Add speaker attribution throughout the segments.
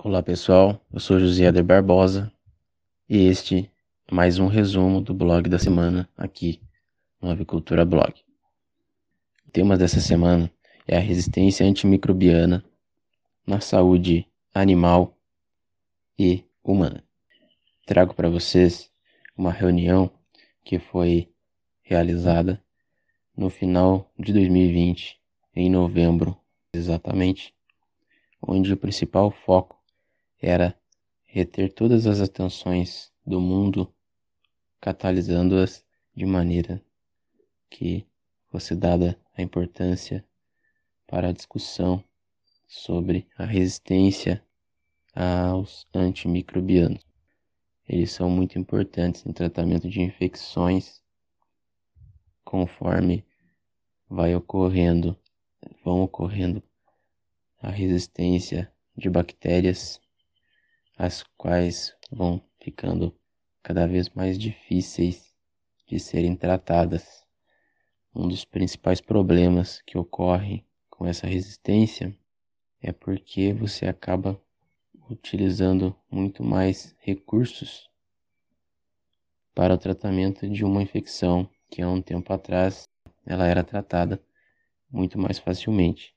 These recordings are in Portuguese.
Speaker 1: Olá pessoal, eu sou José Ader Barbosa e este é mais um resumo do blog da semana aqui no Avicultura Blog. O tema dessa semana é a resistência antimicrobiana na saúde animal e humana. Trago para vocês uma reunião que foi realizada no final de 2020, em novembro exatamente, onde o principal foco era reter todas as atenções do mundo, catalisando-as de maneira que fosse dada a importância para a discussão sobre a resistência aos antimicrobianos. Eles são muito importantes no tratamento de infecções conforme vai ocorrendo, vão ocorrendo a resistência de bactérias as quais vão ficando cada vez mais difíceis de serem tratadas. Um dos principais problemas que ocorre com essa resistência é porque você acaba utilizando muito mais recursos para o tratamento de uma infecção que há um tempo atrás ela era tratada muito mais facilmente.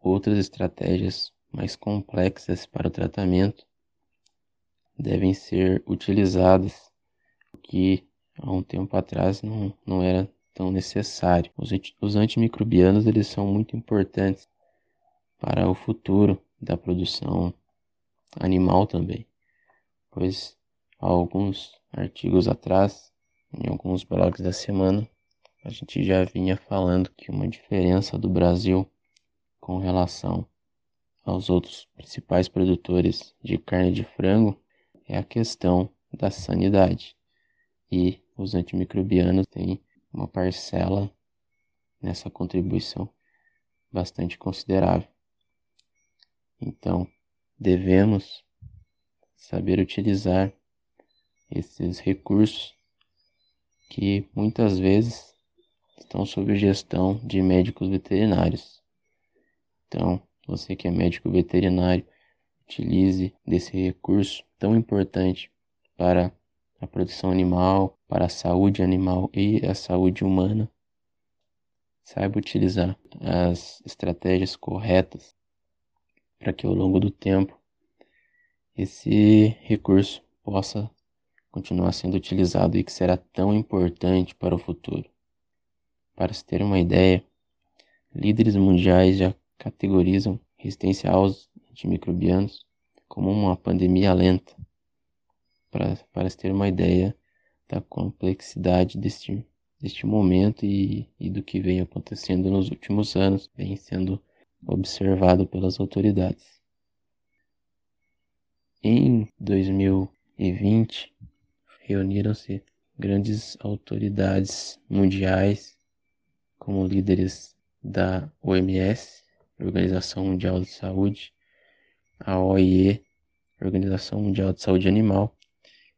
Speaker 1: Outras estratégias mais complexas para o tratamento devem ser utilizadas, o que há um tempo atrás não, não era tão necessário. Os, os antimicrobianos eles são muito importantes para o futuro da produção animal também, pois há alguns artigos atrás, em alguns blogs da semana, a gente já vinha falando que uma diferença do Brasil com relação aos outros principais produtores de carne de frango é a questão da sanidade. E os antimicrobianos têm uma parcela nessa contribuição bastante considerável. Então, devemos saber utilizar esses recursos que muitas vezes estão sob gestão de médicos veterinários. Então, você que é médico veterinário, utilize desse recurso tão importante para a produção animal, para a saúde animal e a saúde humana. Saiba utilizar as estratégias corretas para que ao longo do tempo esse recurso possa continuar sendo utilizado e que será tão importante para o futuro. Para se ter uma ideia, líderes mundiais já categorizam resistência aos antimicrobianos como uma pandemia lenta, para, para se ter uma ideia da complexidade deste, deste momento e, e do que vem acontecendo nos últimos anos, vem sendo observado pelas autoridades. Em 2020, reuniram-se grandes autoridades mundiais, como líderes da OMS, Organização Mundial de Saúde, a OIE, Organização Mundial de Saúde Animal,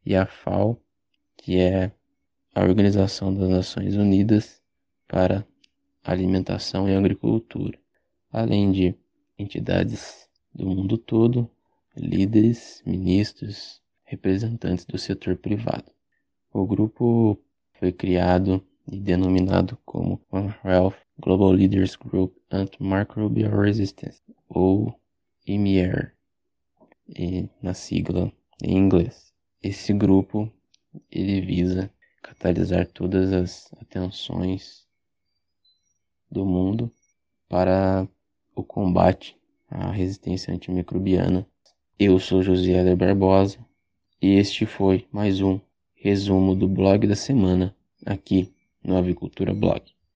Speaker 1: e a FAO, que é a Organização das Nações Unidas para Alimentação e Agricultura, além de entidades do mundo todo, líderes, ministros, representantes do setor privado. O grupo foi criado e denominado como One Health Global Leaders Group Antimicrobial Resistance, ou IMIER, e na sigla em inglês. Esse grupo ele visa catalisar todas as atenções do mundo para o combate à resistência antimicrobiana. Eu sou José Eder Barbosa e este foi mais um resumo do blog da semana aqui no Avicultura Blog.